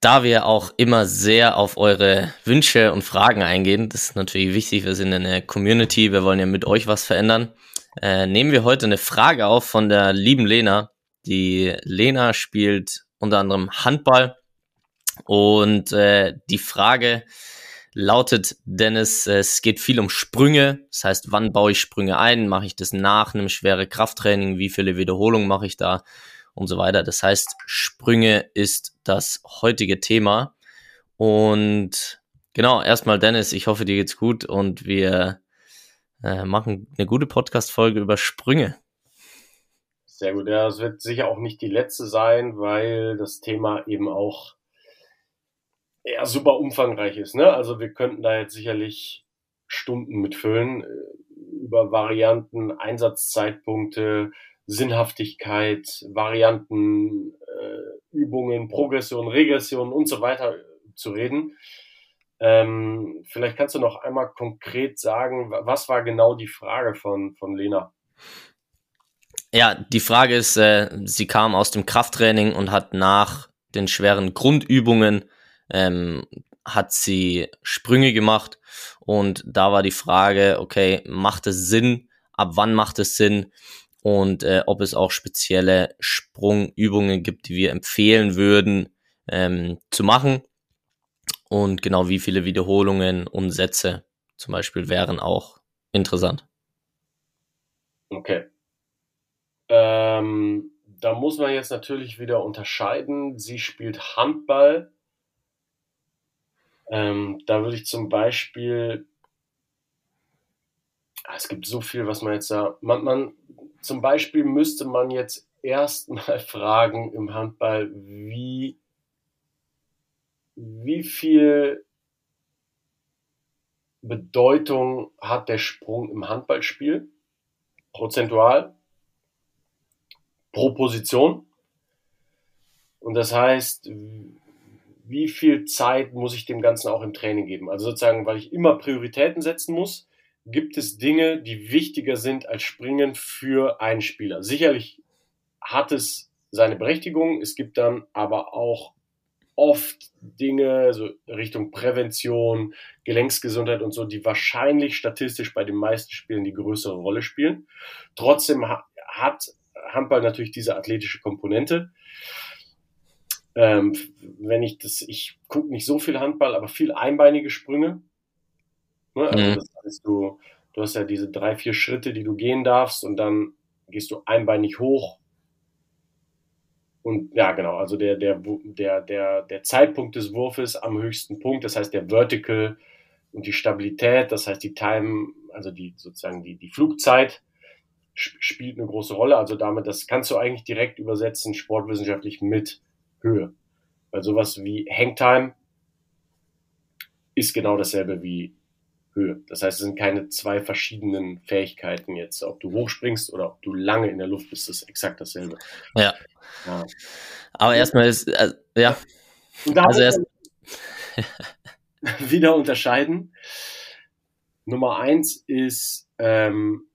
Da wir auch immer sehr auf eure Wünsche und Fragen eingehen, das ist natürlich wichtig, wir sind eine Community, wir wollen ja mit euch was verändern, äh, nehmen wir heute eine Frage auf von der lieben Lena. Die Lena spielt unter anderem Handball und äh, die Frage lautet, Dennis, es geht viel um Sprünge. Das heißt, wann baue ich Sprünge ein? Mache ich das nach einem schweren Krafttraining? Wie viele Wiederholungen mache ich da? Und so weiter. Das heißt, Sprünge ist das heutige Thema. Und genau, erstmal Dennis, ich hoffe, dir geht's gut und wir äh, machen eine gute Podcast-Folge über Sprünge. Sehr gut, ja, das wird sicher auch nicht die letzte sein, weil das Thema eben auch ja, super umfangreich ist. Ne? Also wir könnten da jetzt sicherlich Stunden mitfüllen äh, über Varianten, Einsatzzeitpunkte, Sinnhaftigkeit, Varianten, äh, Übungen, Progression, Regression und so weiter zu reden. Ähm, vielleicht kannst du noch einmal konkret sagen, was war genau die Frage von, von Lena? Ja, die Frage ist, äh, sie kam aus dem Krafttraining und hat nach den schweren Grundübungen ähm, hat sie Sprünge gemacht und da war die Frage, okay, macht es Sinn? Ab wann macht es Sinn? Und äh, ob es auch spezielle Sprungübungen gibt, die wir empfehlen würden ähm, zu machen. Und genau wie viele Wiederholungen und Sätze zum Beispiel wären auch interessant. Okay. Ähm, da muss man jetzt natürlich wieder unterscheiden. Sie spielt Handball. Ähm, da würde ich zum Beispiel Ah, es gibt so viel, was man jetzt da. Man, man, zum Beispiel müsste man jetzt erstmal fragen im Handball, wie, wie viel Bedeutung hat der Sprung im Handballspiel? Prozentual? Pro Position? Und das heißt, wie viel Zeit muss ich dem Ganzen auch im Training geben? Also sozusagen, weil ich immer Prioritäten setzen muss, gibt es Dinge, die wichtiger sind als Springen für einen Spieler. Sicherlich hat es seine Berechtigung. Es gibt dann aber auch oft Dinge, so Richtung Prävention, Gelenksgesundheit und so, die wahrscheinlich statistisch bei den meisten Spielen die größere Rolle spielen. Trotzdem hat Handball natürlich diese athletische Komponente. Ähm, wenn ich das, ich gucke nicht so viel Handball, aber viel einbeinige Sprünge. Ne? Also mhm. das heißt, du, du hast ja diese drei, vier Schritte, die du gehen darfst und dann gehst du einbeinig hoch. Und ja, genau, also der, der, der, der, der Zeitpunkt des Wurfes am höchsten Punkt, das heißt der Vertical und die Stabilität, das heißt die Time, also die sozusagen die, die Flugzeit spielt eine große Rolle. Also damit, das kannst du eigentlich direkt übersetzen, sportwissenschaftlich mit Höhe. Weil sowas wie Hangtime ist genau dasselbe wie Höhe. Das heißt, es sind keine zwei verschiedenen Fähigkeiten jetzt. Ob du hochspringst oder ob du lange in der Luft bist, ist exakt dasselbe. Ja. ja. Aber erstmal ist, äh, ja. Und da also erst wieder unterscheiden. Nummer eins ist, ähm,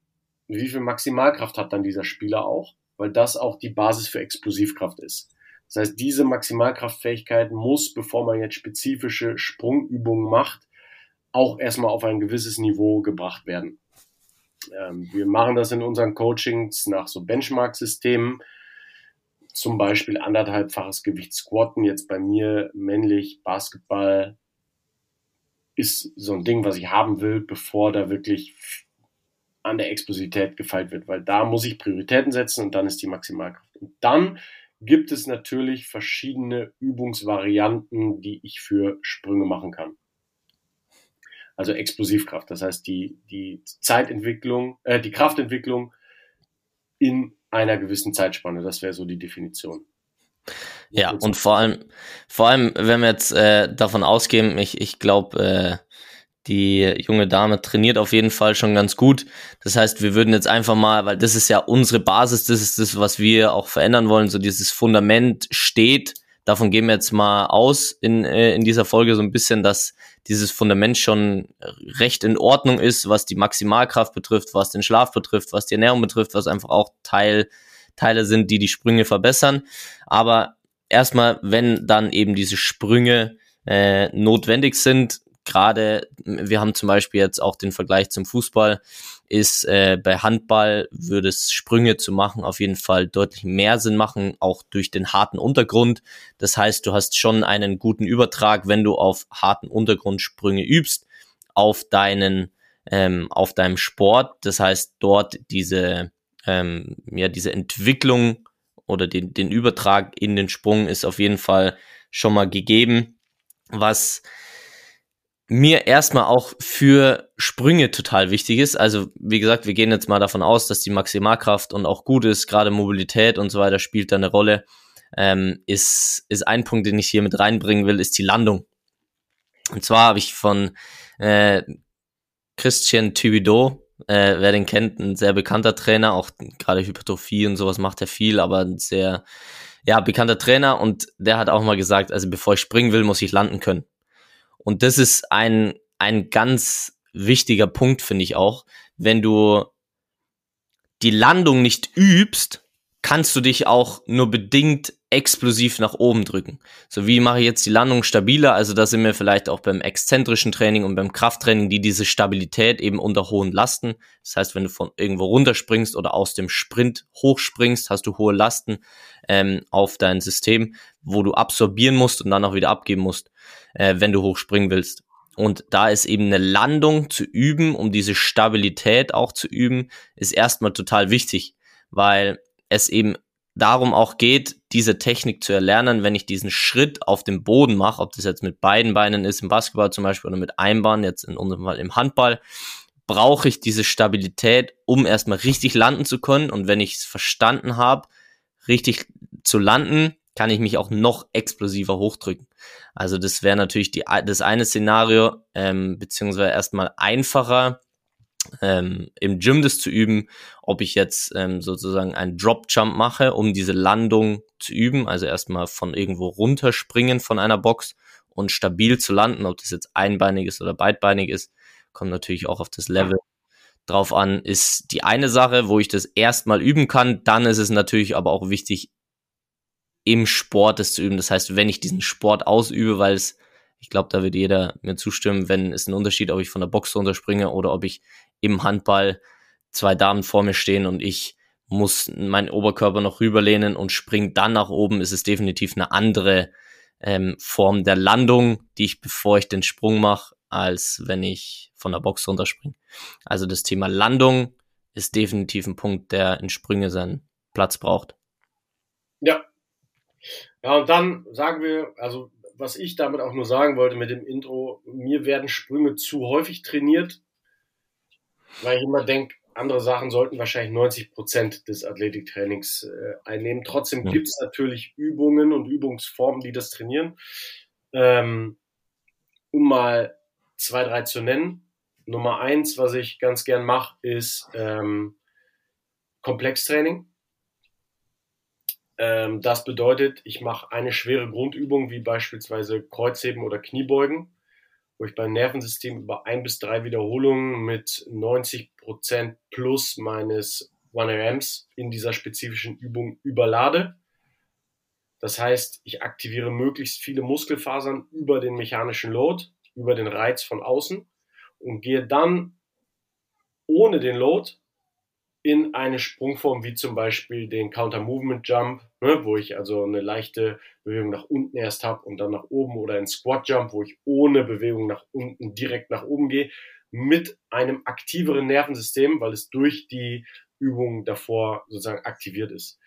wie viel Maximalkraft hat dann dieser Spieler auch? Weil das auch die Basis für Explosivkraft ist. Das heißt, diese Maximalkraftfähigkeit muss, bevor man jetzt spezifische Sprungübungen macht, auch erstmal auf ein gewisses Niveau gebracht werden. Ähm, wir machen das in unseren Coachings nach so Benchmark-Systemen. zum Beispiel anderthalbfaches Gewicht squatten, jetzt bei mir männlich, Basketball, ist so ein Ding, was ich haben will, bevor da wirklich an der Explosivität gefeilt wird, weil da muss ich Prioritäten setzen und dann ist die Maximalkraft. Und dann gibt es natürlich verschiedene Übungsvarianten, die ich für Sprünge machen kann. Also Explosivkraft, das heißt die, die Zeitentwicklung, äh, die Kraftentwicklung in einer gewissen Zeitspanne. Das wäre so die Definition. Ja, und vor allem, vor allem, wenn wir jetzt äh, davon ausgehen, ich, ich glaube, äh, die junge Dame trainiert auf jeden Fall schon ganz gut. Das heißt, wir würden jetzt einfach mal, weil das ist ja unsere Basis, das ist das, was wir auch verändern wollen, so dieses Fundament steht. Davon gehen wir jetzt mal aus in, äh, in dieser Folge so ein bisschen, dass dieses Fundament schon recht in Ordnung ist, was die Maximalkraft betrifft, was den Schlaf betrifft, was die Ernährung betrifft, was einfach auch Teil, Teile sind, die die Sprünge verbessern. Aber erstmal, wenn dann eben diese Sprünge äh, notwendig sind, gerade, wir haben zum Beispiel jetzt auch den Vergleich zum Fußball, ist äh, bei Handball würde es Sprünge zu machen auf jeden Fall deutlich mehr Sinn machen, auch durch den harten Untergrund. Das heißt, du hast schon einen guten Übertrag, wenn du auf harten Untergrund Sprünge übst, auf deinen, ähm, auf deinem Sport. Das heißt, dort diese, ähm, ja, diese Entwicklung oder den, den Übertrag in den Sprung ist auf jeden Fall schon mal gegeben. Was mir erstmal auch für Sprünge total wichtig ist. Also wie gesagt, wir gehen jetzt mal davon aus, dass die Maximalkraft und auch gut ist, gerade Mobilität und so weiter spielt da eine Rolle. Ähm, ist, ist ein Punkt, den ich hier mit reinbringen will, ist die Landung. Und zwar habe ich von äh, Christian Thibodeau, äh, wer den kennt, ein sehr bekannter Trainer, auch gerade Hypertrophie und sowas macht er viel, aber ein sehr ja, bekannter Trainer und der hat auch mal gesagt, also bevor ich springen will, muss ich landen können. Und das ist ein, ein ganz wichtiger Punkt, finde ich auch. Wenn du die Landung nicht übst, kannst du dich auch nur bedingt explosiv nach oben drücken. So wie mache ich jetzt die Landung stabiler? Also da sind wir vielleicht auch beim exzentrischen Training und beim Krafttraining, die diese Stabilität eben unter hohen Lasten. Das heißt, wenn du von irgendwo runterspringst oder aus dem Sprint hochspringst, hast du hohe Lasten ähm, auf dein System, wo du absorbieren musst und dann auch wieder abgeben musst äh, wenn du hochspringen willst. Und da ist eben eine Landung zu üben, um diese Stabilität auch zu üben, ist erstmal total wichtig, weil es eben darum auch geht, diese Technik zu erlernen, wenn ich diesen Schritt auf dem Boden mache, ob das jetzt mit beiden Beinen ist, im Basketball zum Beispiel oder mit einem Bein, jetzt in unserem Fall im Handball, brauche ich diese Stabilität, um erstmal richtig landen zu können. Und wenn ich es verstanden habe, richtig zu landen, kann ich mich auch noch explosiver hochdrücken. Also das wäre natürlich die, das eine Szenario, ähm, beziehungsweise erstmal einfacher ähm, im Gym das zu üben, ob ich jetzt ähm, sozusagen einen Drop Jump mache, um diese Landung zu üben, also erstmal von irgendwo runterspringen von einer Box und stabil zu landen, ob das jetzt einbeinig ist oder beidbeinig ist, kommt natürlich auch auf das Level drauf an, ist die eine Sache, wo ich das erstmal üben kann. Dann ist es natürlich aber auch wichtig, im Sport das zu üben. Das heißt, wenn ich diesen Sport ausübe, weil es, ich glaube, da wird jeder mir zustimmen, wenn es ein Unterschied, ob ich von der Box runterspringe oder ob ich im Handball zwei Damen vor mir stehen und ich muss meinen Oberkörper noch rüberlehnen und springe dann nach oben, ist es definitiv eine andere ähm, Form der Landung, die ich, bevor ich den Sprung mache, als wenn ich von der Box runterspringe. Also das Thema Landung ist definitiv ein Punkt, der in Sprünge seinen Platz braucht. Ja, ja, und dann sagen wir, also was ich damit auch nur sagen wollte mit dem Intro, mir werden Sprünge zu häufig trainiert, weil ich immer denke, andere Sachen sollten wahrscheinlich 90 Prozent des Athletiktrainings äh, einnehmen. Trotzdem ja. gibt es natürlich Übungen und Übungsformen, die das trainieren. Ähm, um mal zwei, drei zu nennen. Nummer eins, was ich ganz gern mache, ist ähm, Komplextraining. Ähm, das bedeutet, ich mache eine schwere Grundübung wie beispielsweise Kreuzheben oder Kniebeugen, wo ich beim Nervensystem über ein bis drei Wiederholungen mit 90 Prozent plus meines 1RMs in dieser spezifischen Übung überlade. Das heißt, ich aktiviere möglichst viele Muskelfasern über den mechanischen Load, über den Reiz von außen und gehe dann ohne den Load in eine Sprungform wie zum Beispiel den Counter-Movement-Jump, ne, wo ich also eine leichte Bewegung nach unten erst habe und dann nach oben oder ein Squat-Jump, wo ich ohne Bewegung nach unten direkt nach oben gehe, mit einem aktiveren Nervensystem, weil es durch die Übung davor sozusagen aktiviert ist.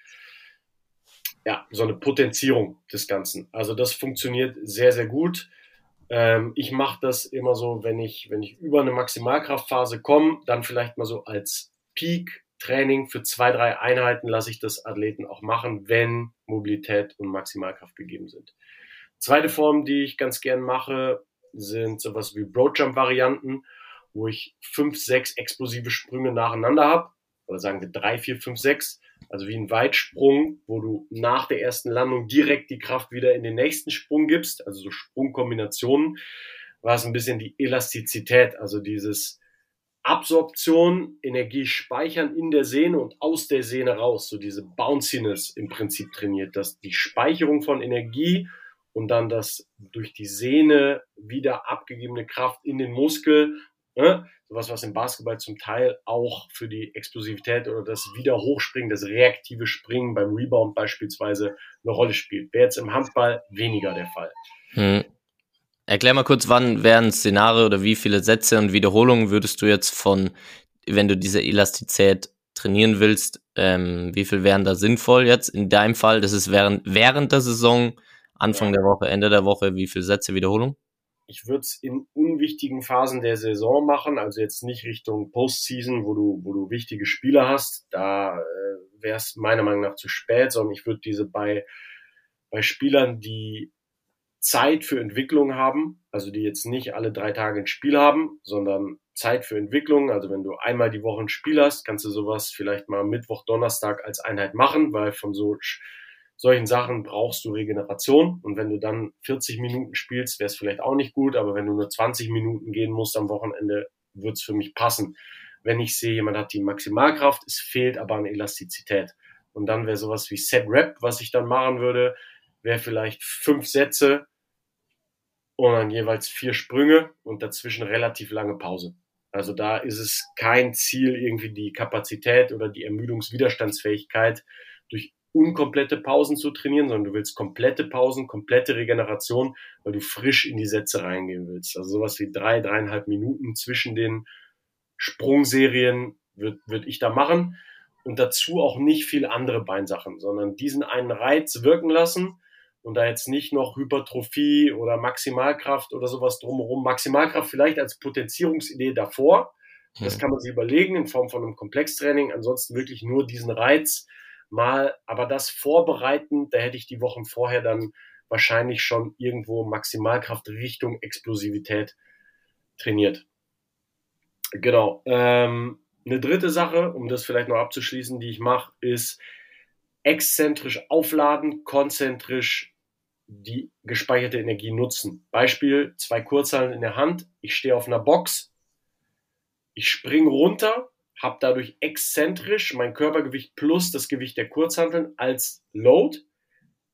Ja, so eine Potenzierung des Ganzen. Also das funktioniert sehr, sehr gut. Ähm, ich mache das immer so, wenn ich, wenn ich über eine Maximalkraftphase komme, dann vielleicht mal so als Peak-Training für zwei, drei Einheiten lasse ich das Athleten auch machen, wenn Mobilität und Maximalkraft gegeben sind. Zweite Form, die ich ganz gern mache, sind sowas wie Broadjump-Varianten, wo ich fünf, sechs explosive Sprünge nacheinander habe. Oder sagen wir drei, vier, fünf, sechs. Also wie ein Weitsprung, wo du nach der ersten Landung direkt die Kraft wieder in den nächsten Sprung gibst. Also so Sprungkombinationen. Was ein bisschen die Elastizität, also dieses Absorption, Energie speichern in der Sehne und aus der Sehne raus, so diese Bounciness im Prinzip trainiert, dass die Speicherung von Energie und dann das durch die Sehne wieder abgegebene Kraft in den Muskel, ne? sowas, was im Basketball zum Teil auch für die Explosivität oder das Wiederhochspringen, das reaktive Springen beim Rebound beispielsweise eine Rolle spielt. Wäre jetzt im Handball weniger der Fall. Hm. Erklär mal kurz, wann wären Szenarien oder wie viele Sätze und Wiederholungen würdest du jetzt von, wenn du diese Elastizität trainieren willst, ähm, wie viel wären da sinnvoll jetzt in deinem Fall? Das ist während, während der Saison, Anfang ja. der Woche, Ende der Woche, wie viele Sätze Wiederholung? Ich würde es in unwichtigen Phasen der Saison machen, also jetzt nicht Richtung Postseason, wo du, wo du wichtige Spieler hast. Da äh, wäre es meiner Meinung nach zu spät, sondern ich würde diese bei, bei Spielern, die Zeit für Entwicklung haben, also die jetzt nicht alle drei Tage ein Spiel haben, sondern Zeit für Entwicklung. Also wenn du einmal die Woche ein Spiel hast, kannst du sowas vielleicht mal Mittwoch, Donnerstag als Einheit machen, weil von so solchen Sachen brauchst du Regeneration. Und wenn du dann 40 Minuten spielst, wäre es vielleicht auch nicht gut, aber wenn du nur 20 Minuten gehen musst am Wochenende, wird es für mich passen. Wenn ich sehe, jemand hat die Maximalkraft, es fehlt aber an Elastizität. Und dann wäre sowas wie Set Rep, was ich dann machen würde, wäre vielleicht fünf Sätze, und dann jeweils vier Sprünge und dazwischen relativ lange Pause. Also da ist es kein Ziel, irgendwie die Kapazität oder die Ermüdungswiderstandsfähigkeit durch unkomplette Pausen zu trainieren, sondern du willst komplette Pausen, komplette Regeneration, weil du frisch in die Sätze reingehen willst. Also sowas wie drei, dreieinhalb Minuten zwischen den Sprungserien würde würd ich da machen und dazu auch nicht viel andere Beinsachen, sondern diesen einen Reiz wirken lassen und da jetzt nicht noch Hypertrophie oder Maximalkraft oder sowas drumherum. Maximalkraft vielleicht als Potenzierungsidee davor. Das kann man sich überlegen in Form von einem Komplextraining. Ansonsten wirklich nur diesen Reiz mal, aber das vorbereiten, da hätte ich die Wochen vorher dann wahrscheinlich schon irgendwo Maximalkraft Richtung Explosivität trainiert. Genau. Ähm, eine dritte Sache, um das vielleicht noch abzuschließen, die ich mache, ist exzentrisch aufladen, konzentrisch die gespeicherte Energie nutzen. Beispiel, zwei Kurzhallen in der Hand, ich stehe auf einer Box, ich springe runter, habe dadurch exzentrisch mein Körpergewicht plus das Gewicht der Kurzhanteln als Load,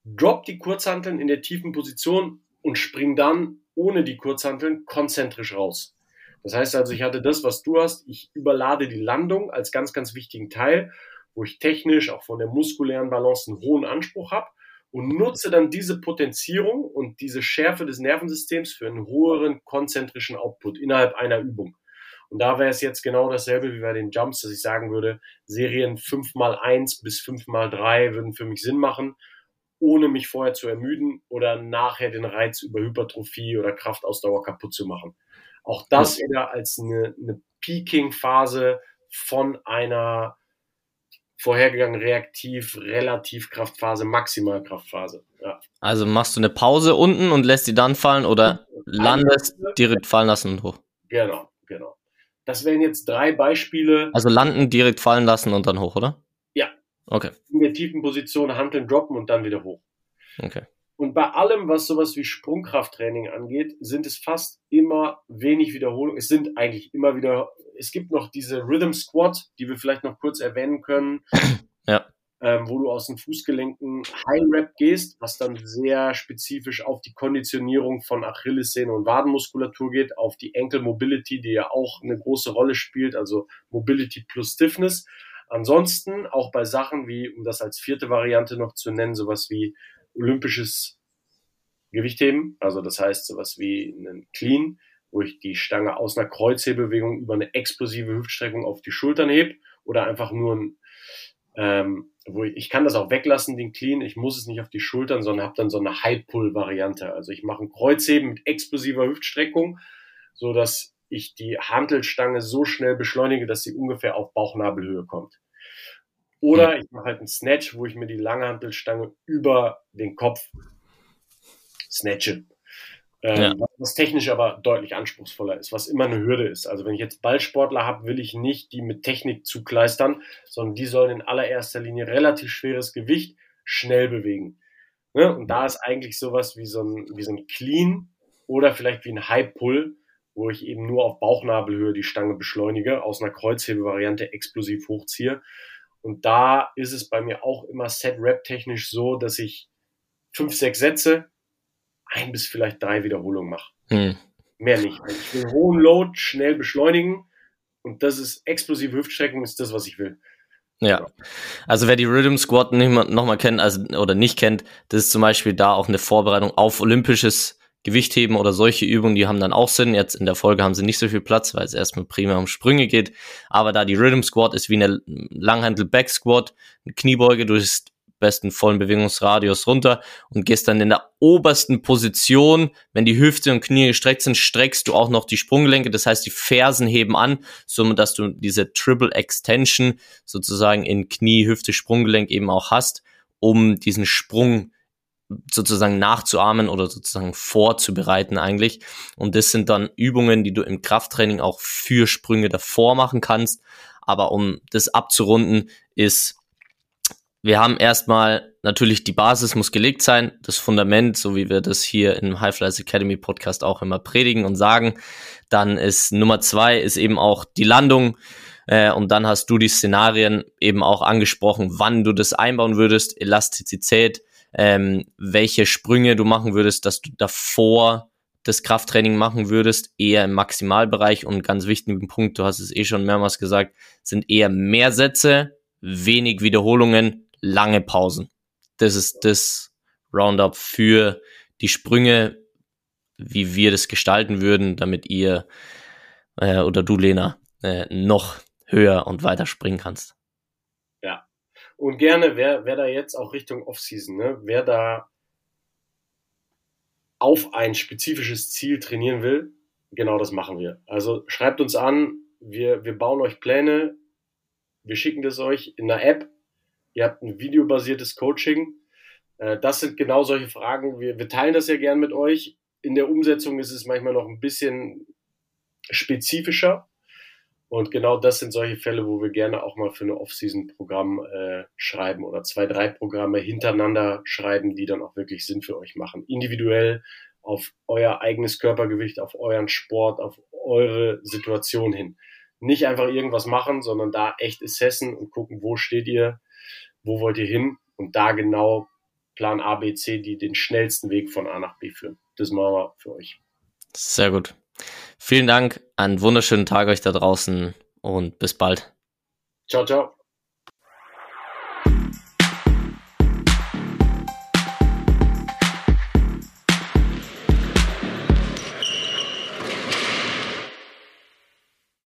drop die Kurzhanteln in der tiefen Position und spring dann ohne die Kurzhanteln konzentrisch raus. Das heißt also, ich hatte das, was du hast, ich überlade die Landung als ganz, ganz wichtigen Teil, wo ich technisch auch von der muskulären Balance einen hohen Anspruch habe und nutze dann diese Potenzierung und diese Schärfe des Nervensystems für einen höheren konzentrischen Output innerhalb einer Übung. Und da wäre es jetzt genau dasselbe wie bei den Jumps, dass ich sagen würde, Serien 5x1 bis 5x3 würden für mich Sinn machen, ohne mich vorher zu ermüden oder nachher den Reiz über Hypertrophie oder Kraftausdauer kaputt zu machen. Auch das wieder als eine, eine Peaking-Phase von einer vorhergegangen reaktiv, relativ Kraftphase, Maximalkraftphase. Ja. Also machst du eine Pause unten und lässt die dann fallen oder landest direkt fallen lassen und hoch? Genau, genau. Das wären jetzt drei Beispiele. Also landen, direkt fallen lassen und dann hoch, oder? Ja. Okay. In der tiefen Position Handeln droppen und dann wieder hoch. Okay. Und bei allem, was sowas wie Sprungkrafttraining angeht, sind es fast immer wenig Wiederholungen. Es sind eigentlich immer wieder, es gibt noch diese Rhythm Squat, die wir vielleicht noch kurz erwähnen können. Ja. Ähm, wo du aus den Fußgelenken High Rep gehst, was dann sehr spezifisch auf die Konditionierung von Achillessehne und Wadenmuskulatur geht, auf die Ankle Mobility, die ja auch eine große Rolle spielt, also Mobility plus Stiffness. Ansonsten auch bei Sachen wie, um das als vierte Variante noch zu nennen, sowas wie olympisches Gewichtheben, also das heißt sowas wie einen Clean, wo ich die Stange aus einer Kreuzhebewegung über eine explosive Hüftstreckung auf die Schultern heb oder einfach nur ein, ähm, wo ich, ich kann das auch weglassen, den Clean, ich muss es nicht auf die Schultern, sondern habe dann so eine High-Pull-Variante. Also ich mache ein Kreuzheben mit explosiver Hüftstreckung, so dass ich die Hantelstange so schnell beschleunige, dass sie ungefähr auf Bauchnabelhöhe kommt. Oder ich mache halt einen Snatch, wo ich mir die lange Hantelstange über den Kopf snatche. Ähm, ja. Was technisch aber deutlich anspruchsvoller ist, was immer eine Hürde ist. Also wenn ich jetzt Ballsportler habe, will ich nicht die mit Technik zukleistern, sondern die sollen in allererster Linie relativ schweres Gewicht schnell bewegen. Ne? Und da ist eigentlich sowas wie so ein, wie so ein Clean oder vielleicht wie ein High Pull, wo ich eben nur auf Bauchnabelhöhe die Stange beschleunige, aus einer Kreuzhebevariante explosiv hochziehe. Und da ist es bei mir auch immer Set-Rap-technisch so, dass ich fünf, sechs Sätze, ein bis vielleicht drei Wiederholungen mache. Hm. Mehr nicht. Also ich will hohen Load schnell beschleunigen und das ist explosive Hüftstreckung, ist das, was ich will. Ja, also wer die Rhythm Squad nicht mal, noch mal kennt also, oder nicht kennt, das ist zum Beispiel da auch eine Vorbereitung auf olympisches Gewichtheben oder solche Übungen, die haben dann auch Sinn. Jetzt in der Folge haben sie nicht so viel Platz, weil es erstmal prima um Sprünge geht. Aber da die Rhythm Squat ist wie eine Langhandel Back Squat, eine Kniebeuge, du bist besten vollen Bewegungsradius runter und gehst dann in der obersten Position, wenn die Hüfte und Knie gestreckt sind, streckst du auch noch die Sprunggelenke, das heißt die Fersen heben an, so dass du diese Triple Extension sozusagen in Knie, Hüfte, Sprunggelenk eben auch hast, um diesen Sprung sozusagen nachzuahmen oder sozusagen vorzubereiten eigentlich. Und das sind dann Übungen, die du im Krafttraining auch für Sprünge davor machen kannst. Aber um das abzurunden, ist, wir haben erstmal natürlich die Basis muss gelegt sein, das Fundament, so wie wir das hier im High Flies Academy Podcast auch immer predigen und sagen. Dann ist Nummer zwei ist eben auch die Landung. Äh, und dann hast du die Szenarien eben auch angesprochen, wann du das einbauen würdest, Elastizität, ähm, welche Sprünge du machen würdest, dass du davor das Krafttraining machen würdest, eher im Maximalbereich und ganz wichtigen Punkt, du hast es eh schon mehrmals gesagt, sind eher mehr Sätze, wenig Wiederholungen, lange Pausen. Das ist das Roundup für die Sprünge, wie wir das gestalten würden, damit ihr äh, oder du, Lena, äh, noch höher und weiter springen kannst. Und gerne, wer, wer da jetzt auch Richtung Offseason, ne, wer da auf ein spezifisches Ziel trainieren will, genau das machen wir. Also schreibt uns an, wir, wir bauen euch Pläne, wir schicken das euch in einer App, ihr habt ein videobasiertes Coaching. Äh, das sind genau solche Fragen. Wir, wir teilen das ja gern mit euch. In der Umsetzung ist es manchmal noch ein bisschen spezifischer. Und genau das sind solche Fälle, wo wir gerne auch mal für eine Off-Season-Programm äh, schreiben oder zwei, drei Programme hintereinander schreiben, die dann auch wirklich Sinn für euch machen. Individuell auf euer eigenes Körpergewicht, auf euren Sport, auf eure Situation hin. Nicht einfach irgendwas machen, sondern da echt assessen und gucken, wo steht ihr, wo wollt ihr hin und da genau Plan A, B, C, die den schnellsten Weg von A nach B führen. Das machen wir für euch. Sehr gut. Vielen Dank, einen wunderschönen Tag euch da draußen und bis bald. Ciao, ciao.